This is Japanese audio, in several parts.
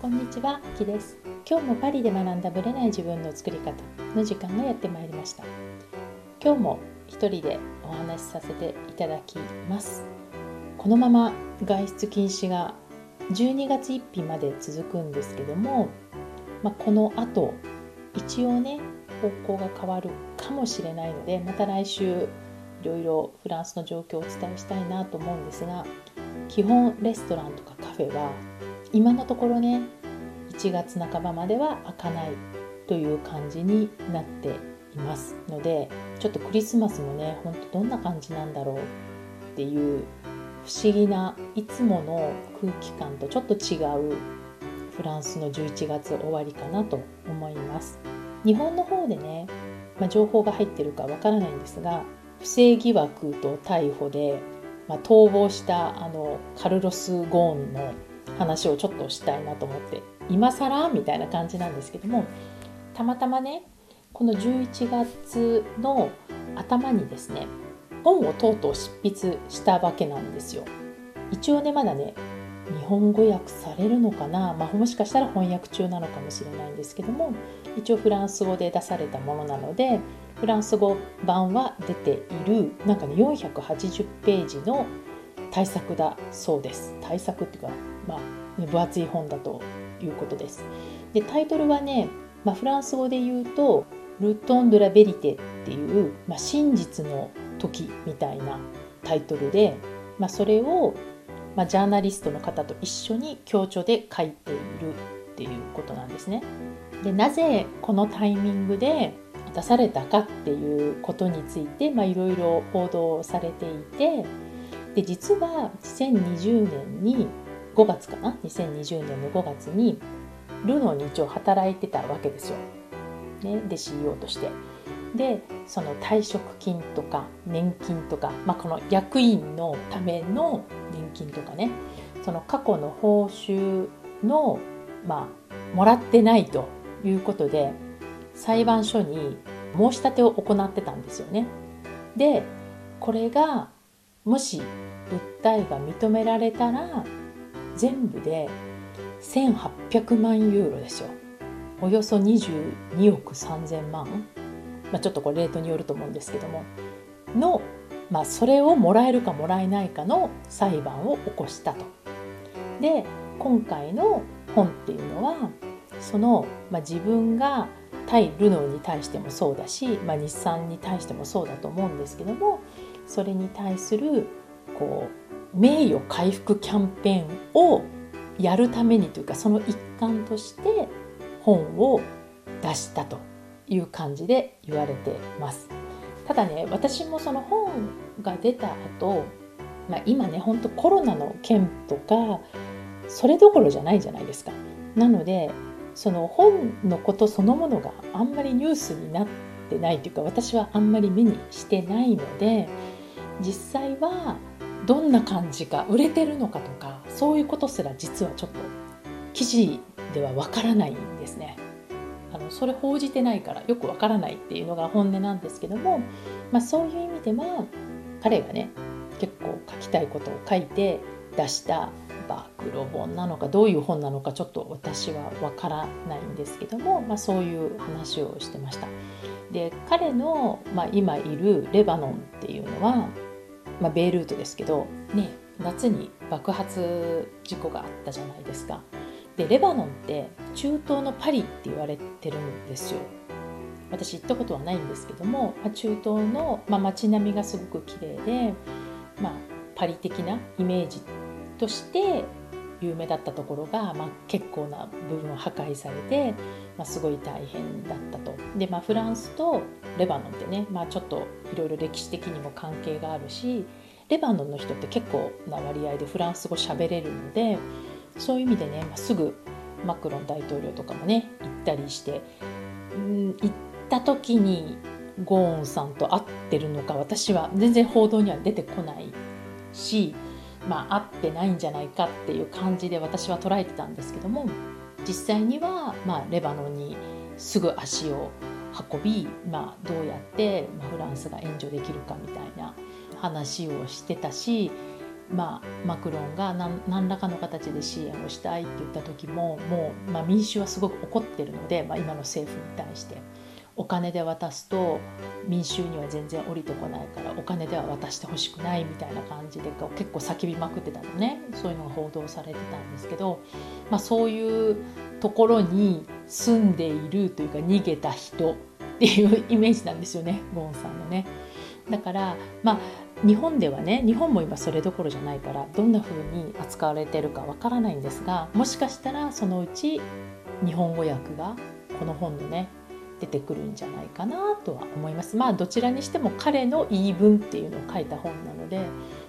こんにちは、きです。今日もパリで学んだブレない自分の作り方の時間がやってまいりました。今日も一人でお話しさせていただきます。このまま外出禁止が12月1日まで続くんですけども、まあ、この後一応ね方向が変わるかもしれないのでまた来週いろいろフランスの状況をお伝えしたいなと思うんですが基本レストランとかカフェは今のところね1月半ばまでは開かないという感じになっていますのでちょっとクリスマスもねほんとどんな感じなんだろうっていう不思議ないつもの空気感とちょっと違うフランスの11月終わりかなと思います。日本の方でね、まあ、情報が入ってるかわからないんですが不正疑惑と逮捕で、まあ、逃亡したあのカルロス・ゴーンの話をちょっとしたいなと思って今更みたいな感じなんですけどもたまたまねこの11月の頭にですね本をとうとう執筆したわけなんですよ。一応ねまだね日本語訳されるのかな、まあ、もしかしたら翻訳中なのかもしれないんですけども一応フランス語で出されたものなのでフランス語版は出ているなんかね480ページの対策だそうです対策っていうかまあ、ね、分厚い本だということですでタイトルはね、まあ、フランス語で言うと「ルトン・ド・ラ・ベリテ」っていう、まあ、真実の時みたいなタイトルで、まあ、それを、まあ、ジャーナリストの方と一緒に強調で書いているっていうことなんですね。でなぜこのタイミングで出されたかっていうことについていろいろ報道されていてで実は2020年に5月かな？2020年の5月にルノーに一応働いてたわけですよ。ね、で CEO として。でその退職金とか年金とか、まあ、この役員のための年金とかねその過去の報酬の、まあ、もらってないということで裁判所に申し立てを行ってたんですよね。でこれがもし訴えが認められたら全部で1800万ユーロですよ。およそ22億3000万、まあ、ちょっとこれレートによると思うんですけども。の、まあ、それをもらえるかもらえないかの裁判を起こしたと。で今回の本っていうのはその、まあ、自分が対ルノーに対してもそうだし、まあ、日産に対してもそうだと思うんですけどもそれに対するこう名誉回復キャンペーンをやるためにというかその一環として本を出したという感じで言われてます。ただね私もその本が出た後、まあ、今ねほんとコロナの件とかそれどころじゃないじゃないですか。なのでその本のことそのものがあんまりニュースになってないというか私はあんまり目にしてないので実際はどんな感じか売れてるのかとかそういうことすら実はちょっと記事ではわからないんですね。あのそれ報じてないからよくわからないっていうのが本音なんですけども、まあ、そういう意味では彼がね結構書きたいことを書いて出した暴露本なのかどういう本なのかちょっと私はわからないんですけども、まあ、そういう話をしてました。で彼の、まあ、今いるレバノンっていうのはまあ、ベイルートですけど、ね、夏に爆発事故があったじゃないですか。でレバノンって中東のパリって言われてるんですよ。私行ったことはないんですけども、まあ、中東の、まあ、街並みがすごく綺麗で、まあ、パリ的なイメージとして有名だったところが、まあ、結構な部分を破壊されて、まあ、すごい大変だったと。で、まあ、フランスとレバノンってね、まあ、ちょっといろいろ歴史的にも関係があるしレバノンの人って結構な割合でフランス語喋れるのでそういう意味でね、まあ、すぐマクロン大統領とかもね行ったりしてうん行った時にゴーンさんと会ってるのか私は全然報道には出てこないしまあ、合ってないんじゃないかっていう感じで私は捉えてたんですけども実際には、ま、レバノンにすぐ足を運び、まあ、どうやって、ま、フランスが援助できるかみたいな話をしてたしまあ、マクロンが何何らかの形で支援をしたいって言った時ももう、まあ、民衆はすごく怒ってるので、まあ、今の政府に対して。お金で渡すと民衆には全然降りてこないからお金では渡してほしくないみたいな感じで結構叫びまくってたのねそういうのが報道されてたんですけど、まあ、そういうところに住んでいるというか逃げた人っていうイメージなんですよねゴンさんのね。だからまあ日本ではね日本も今それどころじゃないからどんな風に扱われてるかわからないんですがもしかしたらそのうち日本語訳がこの本のね出てくるんじゃないかなとは思います。まあどちらにしても彼の言い分っていうのを書いた本なので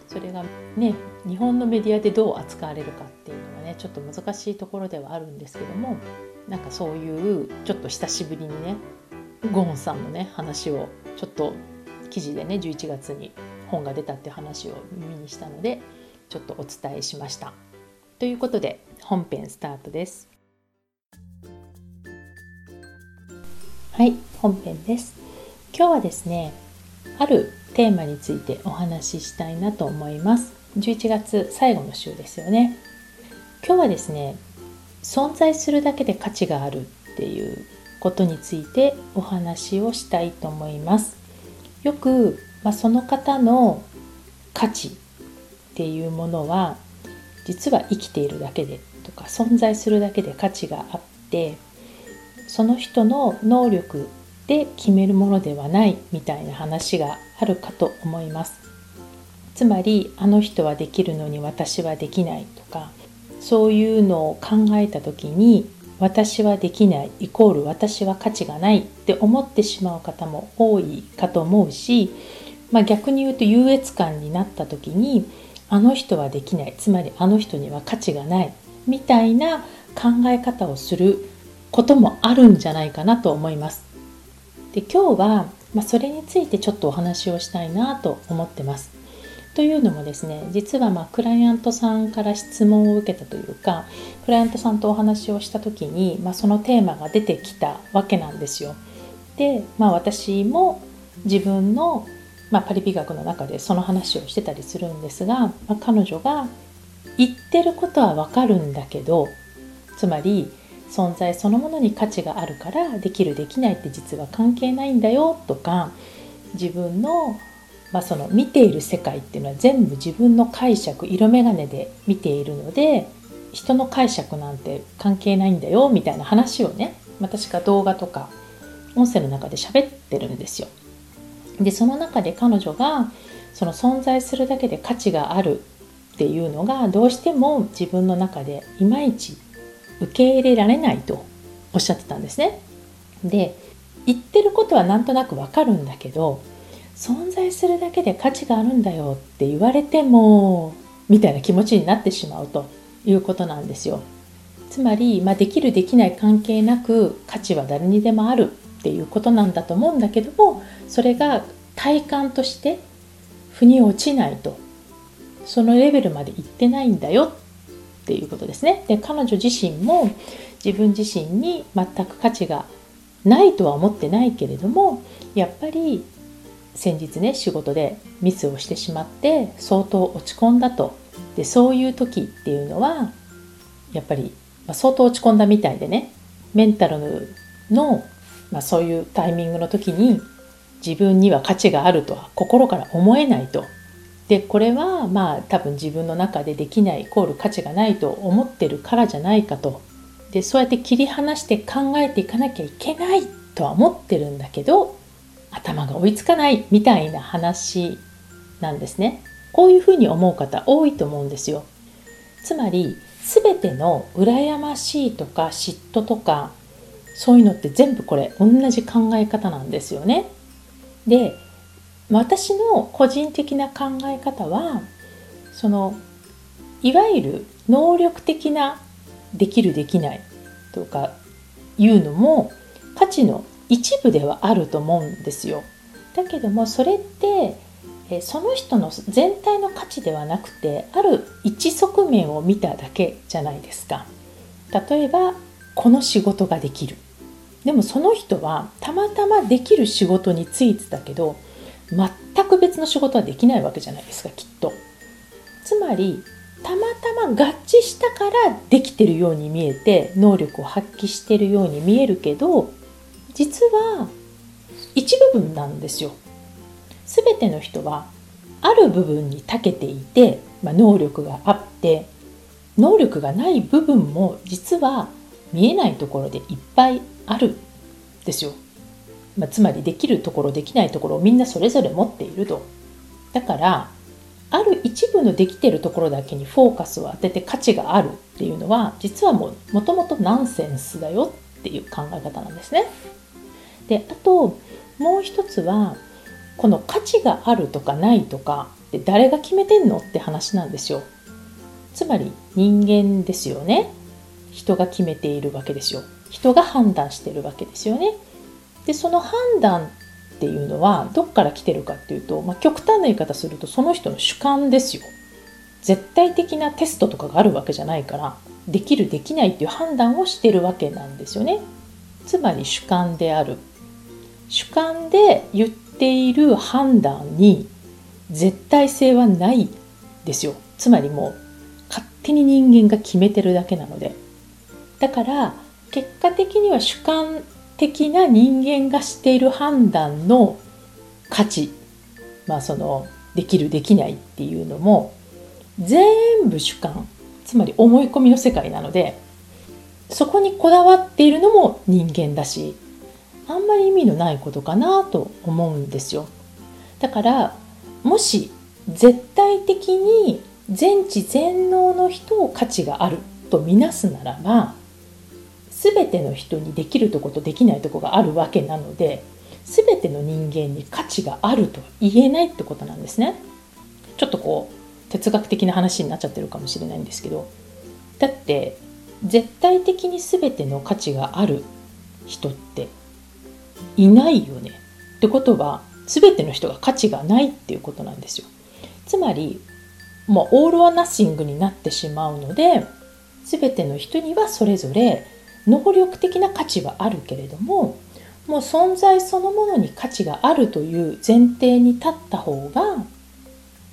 それがね日本のメディアでどう扱われるかっていうのはねちょっと難しいところではあるんですけどもなんかそういうちょっと久しぶりにねゴーンさんのね話をちょっと記事でね11月に本が出たっていう話を耳にしたのでちょっとお伝えしました。ということで本編スタートです。はい本編です。今日はですねあるテーマについてお話ししたいなと思います。11月最後の週ですよね。今日はですね存在するだけで価値があるっていうことについてお話をしたいと思います。よくまあ、その方の価値っていうものは実は生きているだけでとか存在するだけで価値があってその人の能力で決めるものではないみたいな話があるかと思います。つまりあの人はできるのに私はできないとかそういうのを考えた時に私はできないイコール私は価値がないって思ってしまう方も多いかと思うしまあ、逆に言うと優越感になった時にあの人はできないつまりあの人には価値がないみたいな考え方をすることもあるんじゃないかなと思います。で今日は、まあ、それについてちょっとお話をしたいなと思ってます。というのもですね実はまあクライアントさんから質問を受けたというかクライアントさんとお話をした時に、まあ、そのテーマが出てきたわけなんですよ。で、まあ、私も自分のまあ、パリ美学の中でその話をしてたりするんですが、まあ、彼女が言ってることはわかるんだけどつまり存在そのものに価値があるからできるできないって実は関係ないんだよとか自分の,、まあその見ている世界っていうのは全部自分の解釈色眼鏡で見ているので人の解釈なんて関係ないんだよみたいな話をね私が動画とか音声の中で喋ってるんですよ。でその中で彼女がその存在するだけで価値があるっていうのがどうしても自分の中でいまいち受け入れられないとおっしゃってたんですね。で言ってることはなんとなくわかるんだけど存在するだけで価値があるんだよって言われてもみたいな気持ちになってしまうということなんですよ。つまり、まあ、できるできない関係なく価値は誰にでもあるっていうことなんだと思うんだけどもそれが体感として腑に落ちないとそのレベルまで行ってないんだよっていうことですね。で彼女自身も自分自身に全く価値がないとは思ってないけれどもやっぱり先日ね仕事でミスをしてしまって相当落ち込んだとでそういう時っていうのはやっぱり、ま、相当落ち込んだみたいでねメンタルのまあ、そういうタイミングの時に自分には価値があるとは心から思えないと。でこれはまあ多分自分の中でできないイコール価値がないと思ってるからじゃないかと。でそうやって切り離して考えていかなきゃいけないとは思ってるんだけど頭が追いつかないみたいな話なんですね。こういうふうに思う方多いと思うんですよ。つまり全ての羨ましいとか嫉妬とかそういうのって全部これ同じ考え方なんですよね。で私の個人的な考え方はそのいわゆる能力的なできるできないとかいうのも価値の一部ではあると思うんですよ。だけどもそれってその人の全体の価値ではなくてある一側面を見ただけじゃないですか。例えばこの仕事ができるでもその人はたまたまできる仕事に就いてたけど全く別の仕事はできないわけじゃないですかきっと。つまりたまたま合致したからできてるように見えて能力を発揮してるように見えるけど実は一部分なんですよ。全ての人はある部分に長けていて、まあ、能力があって能力がない部分も実は見えないところでいっぱいあるんですよ。まあ、つまりできるところできないところをみんなそれぞれ持っていると。だからある一部のできてるところだけにフォーカスを当てて価値があるっていうのは実はももともとナンセンスだよっていう考え方なんですね。であともう一つはこの価値があるとかないとかって誰が決めてんのって話なんですよ。つまり人間ですよね。人が決めているわけですよ。人が判断してるわけですよね。でその判断っていうのはどっから来てるかっていうと、まあ、極端な言い方するとその人の主観ですよ。絶対的なテストとかがあるわけじゃないからできるできないっていう判断をしてるわけなんですよね。つまり主観である。主観で言っている判断に絶対性はないですよ。つまりもう勝手に人間が決めてるだけなので。だから結果的には主観的な人間がしている判断の価値まあそのできるできないっていうのも全部主観つまり思い込みの世界なのでそこにこだわっているのも人間だしあんまり意味のないことかなと思うんですよ。だからもし絶対的に全知全能の人を価値があるとみなすならば全ての人にできるとことできないとこがあるわけなので全ての人間に価値があると言えないってことなんですね。ちょっとこう哲学的な話になっちゃってるかもしれないんですけどだって絶対的に全ての価値がある人っていないよねってことは全ての人が価値がないっていうことなんですよ。つまりもうオール・ア・ナッシングになってしまうので全ての人にはそれぞれ能力的な価値はあるけれどももう存在そのものに価値があるという前提に立った方が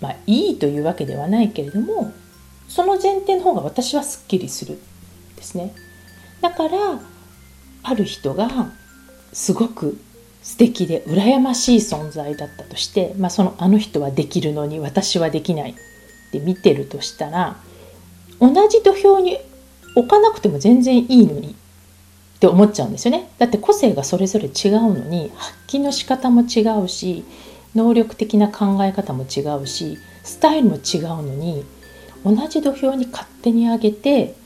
まあいいというわけではないけれどもその前提の方が私はすっきりするですね。だからある人がすごく素敵で羨ましい存在だったとして、まあ、そのあの人はできるのに私はできないって見てるとしたら同じ土俵に置かなくても全然いいのにって思っちゃうんですよね。だって個性がそれぞれ違うのに発揮の仕方も違うし能力的な考え方も違うしスタイルも違うのに同じ土俵に勝手に上げて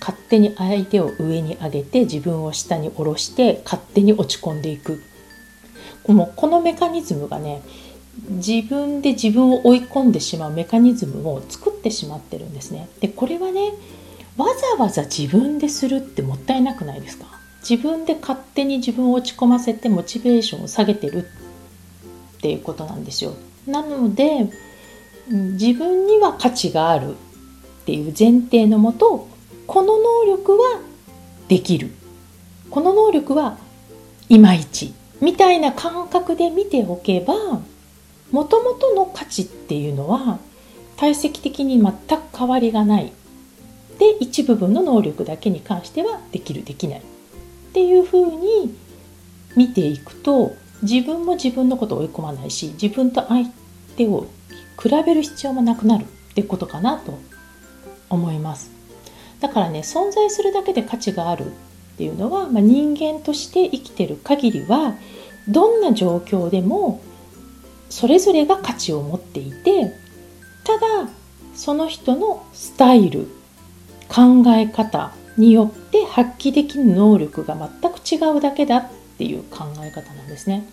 勝手に相手を上に上げて自分を下に下ろして勝手に落ち込んでいくもうこのメカニズムがね自分で自分を追い込んでしまうメカニズムを作ってしまってるんですね。でこれはねわざわざ自分でするってもったいなくないですか？自分で勝手に自分を落ち込ませてモチベーションを下げてるっていうことなんですよ。なので自分には価値があるっていう前提のもとこの能力はできる。この能力はいまいちみたいな感覚で見ておけばもともとの価値っていうのは体積的に全く変わりがない。で一部分の能力だけに関してはできるできないっていうふうに見ていくと自分も自分のことを追い込まないし自分と相手を比べる必要もなくなるってことかなと思います。だからね存在するだけで価値があるっていうのは、まあ、人間として生きてる限りはどんな状況でもそれぞれが価値を持っていてただその人のスタイル考え方によって発揮できる能力が全く違うだけだっていう考え方なんですね。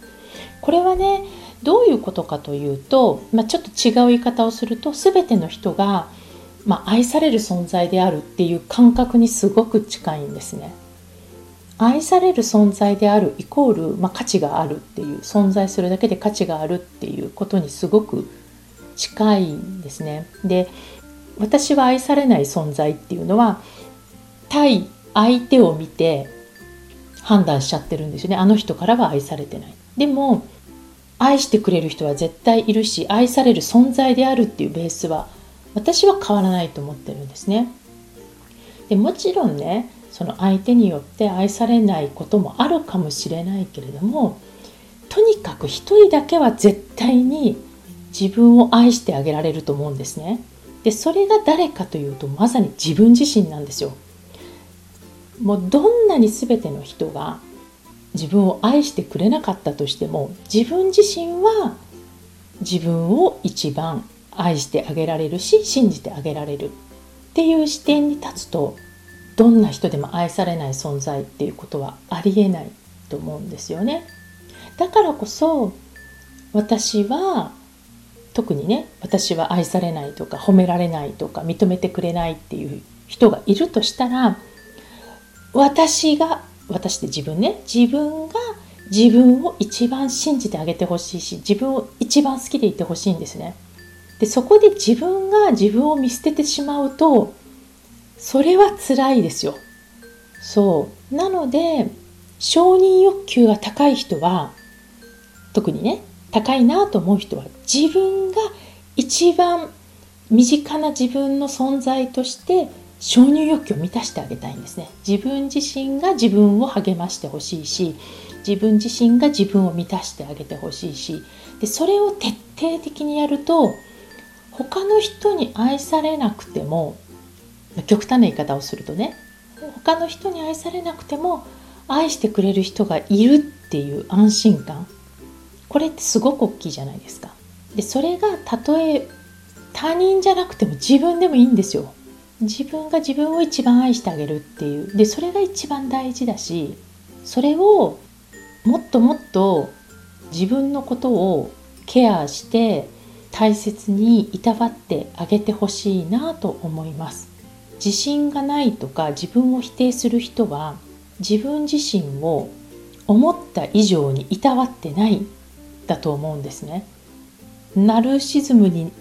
これはねどういうことかというと、まあ、ちょっと違う言い方をすると全ての人が、まあ、愛される存在であるっていう感覚にすごく近いんですね。愛される存在であるイコール、まあ、価値があるっていう存在するだけで価値があるっていうことにすごく近いんですね。で私は愛されない存在っていうのは対相手を見て判断しちゃってるんですよねあの人からは愛されてないでも愛してくれる人は絶対いるし愛される存在であるっていうベースは私は変わらないと思ってるんですね。でもちろんねその相手によって愛されないこともあるかもしれないけれどもとにかく一人だけは絶対に自分を愛してあげられると思うんですね。でそれが誰かというとまさに自分自身なんですよ。もうどんなに全ての人が自分を愛してくれなかったとしても自分自身は自分を一番愛してあげられるし信じてあげられるっていう視点に立つとどんな人でも愛されない存在っていうことはありえないと思うんですよね。だからこそ私は特にね私は愛されないとか褒められないとか認めてくれないっていう人がいるとしたら私が私って自分ね自分が自分を一番信じてあげてほしいし自分を一番好きでいてほしいんですね。でそこで自分が自分を見捨ててしまうとそれは辛いですよ。そうなので承認欲求が高い人は特にね高いなと思う人は自分が一番身近な自分の存在として承認欲求を満たしてあげたいんですね。自分自身が自分を励ましてほしいし自分自身が自分を満たしてあげてほしいしでそれを徹底的にやると他の人に愛されなくても極端な言い方をするとね他の人に愛されなくても愛してくれる人がいるっていう安心感。これってすごく大きいじゃないですか。でそれがたとえ他人じゃなくても自分でもいいんですよ。自分が自分を一番愛してあげるっていうでそれが一番大事だしそれをもっともっと自分のことをケアして大切にいたわってあげてほしいなと思います自信がないとか自分を否定する人は自分自身を思った以上にいたわってないだと思うんですね。ナルシズムに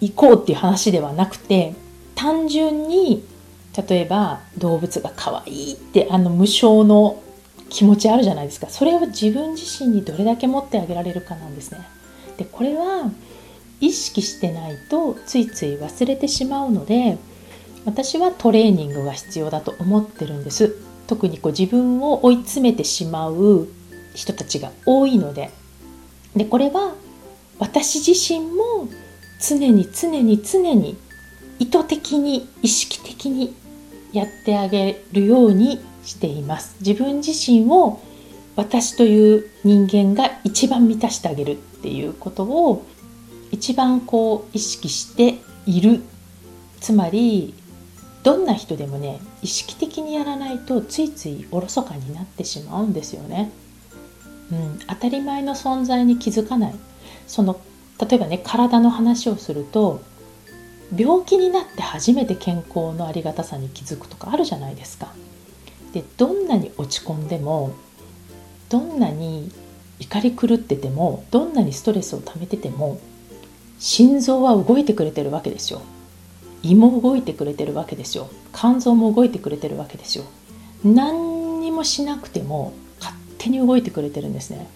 行こうっていう話ではなくて単純に例えば動物が可愛いってあの無償の気持ちあるじゃないですかそれを自分自身にどれだけ持ってあげられるかなんですね。でこれは意識してないとついつい忘れてしまうので私はトレーニングが必要だと思ってるんです特にこう自分を追い詰めてしまう人たちが多いのででこれは私自身も常に常に常に意図的に意識的にやってあげるようにしています自分自身を私という人間が一番満たしてあげるっていうことを一番こう意識しているつまりどんな人でもね意識的にやらないとついついおろそかになってしまうんですよね。うん、当たり前の存在に気づかない。その例えばね体の話をすると病気になって初めて健康のありがたさに気づくとかあるじゃないですか。でどんなに落ち込んでもどんなに怒り狂っててもどんなにストレスを溜めてても心臓は動いてくれてるわけですよ。胃も動いてくれてるわけですよ。肝臓も動いてくれてるわけですよ。何にもしなくても手に動いてくれてるんですね。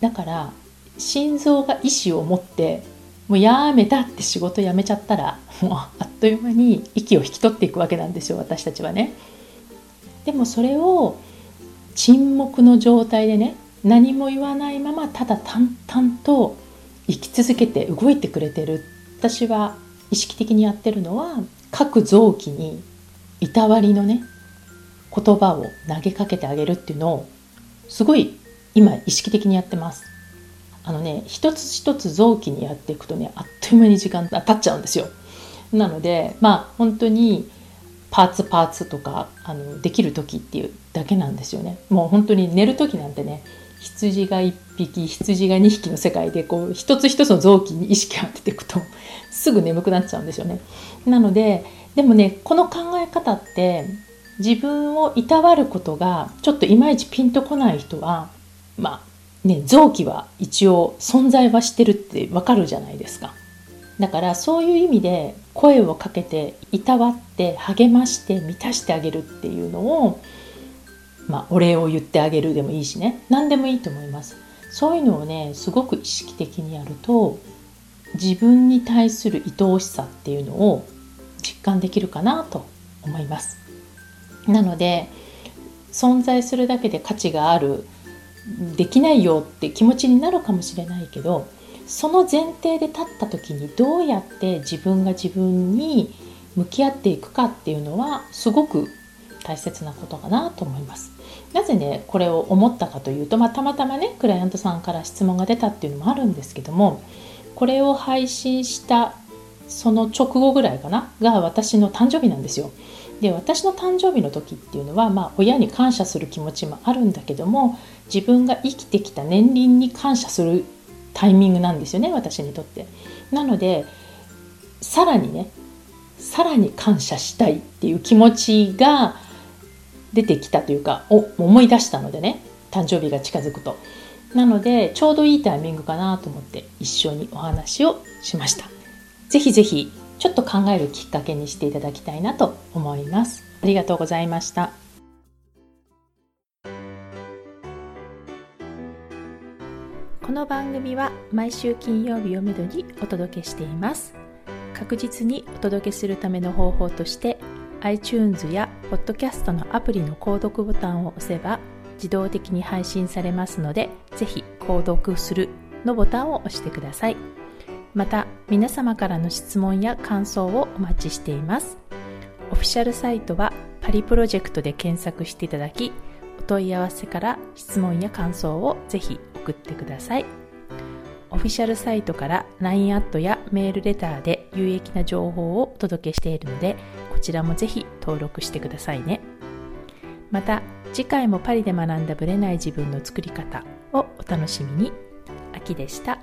だから心臓が意志を持ってもうやめたって仕事辞めちゃったらもうあっという間に息を引き取っていくわけなんですよ私たちはね。でもそれを沈黙の状態でね何も言わないままただ淡々と生き続けて動いてくれてる。私は意識的にやってるのは各臓器にいたわりのね言葉を投げかけてあげるっていうのをすごい今意識的にやってます。あのね一つ一つ臓器にやっていくとねあっという間に時間経っちゃうんですよ。なのでまあ本当にパーツパーツとかあのできる時っていうだけなんですよね。もう本当に寝る時なんてね羊が1匹羊が2匹の世界でこう一つ一つの臓器に意識を当てていくとすぐ眠くなっちゃうんですよね。なのででもねこの考え方って自分をいたわることがちょっといまいちピンとこない人はまあね臓器は一応存在はしてるってわかるじゃないですか。だからそういう意味で声をかけていたわって励まして満たしてあげるっていうのをまあ、お礼を言ってあげるでもいいしね。何でもいいと思います。そういうのをねすごく意識的にやると自分に対する愛おしさっていうのを実感できるかなと思います。なので存在するだけで価値があるできないよって気持ちになるかもしれないけどその前提で立った時にどうやって自分が自分に向き合っていくかっていうのはすごく大切なことかなと思います。なぜねこれを思ったかというと、まあ、たまたまねクライアントさんから質問が出たっていうのもあるんですけどもこれを配信したその直後ぐらいかなが私の誕生日なんですよ。で私の誕生日の時っていうのは、まあ、親に感謝する気持ちもあるんだけども自分が生きてきた年輪に感謝するタイミングなんですよね私にとって。なのでさらにねさらに感謝したいっていう気持ちが出てきたというかお思い出したのでね誕生日が近づくと。なのでちょうどいいタイミングかなと思って一緒にお話をしました。ぜひぜひちょっと考えるきっかけにしていただきたいなと思います。ありがとうございました。この番組は毎週金曜日をめどにお届けしています。確実にお届けするための方法として iTunes や Podcast のアプリの購読ボタンを押せば自動的に配信されますので、ぜひ購読するのボタンを押してください。また、皆様からの質問や感想をお待ちしています。オフィシャルサイトはパリプロジェクトで検索していただき、お問い合わせから質問や感想をぜひ送ってください。オフィシャルサイトから LINE アットやメールレターで有益な情報をお届けしているので、こちらもぜひ登録してくださいね。また、次回もパリで学んだブレない自分の作り方をお楽しみに。秋でした。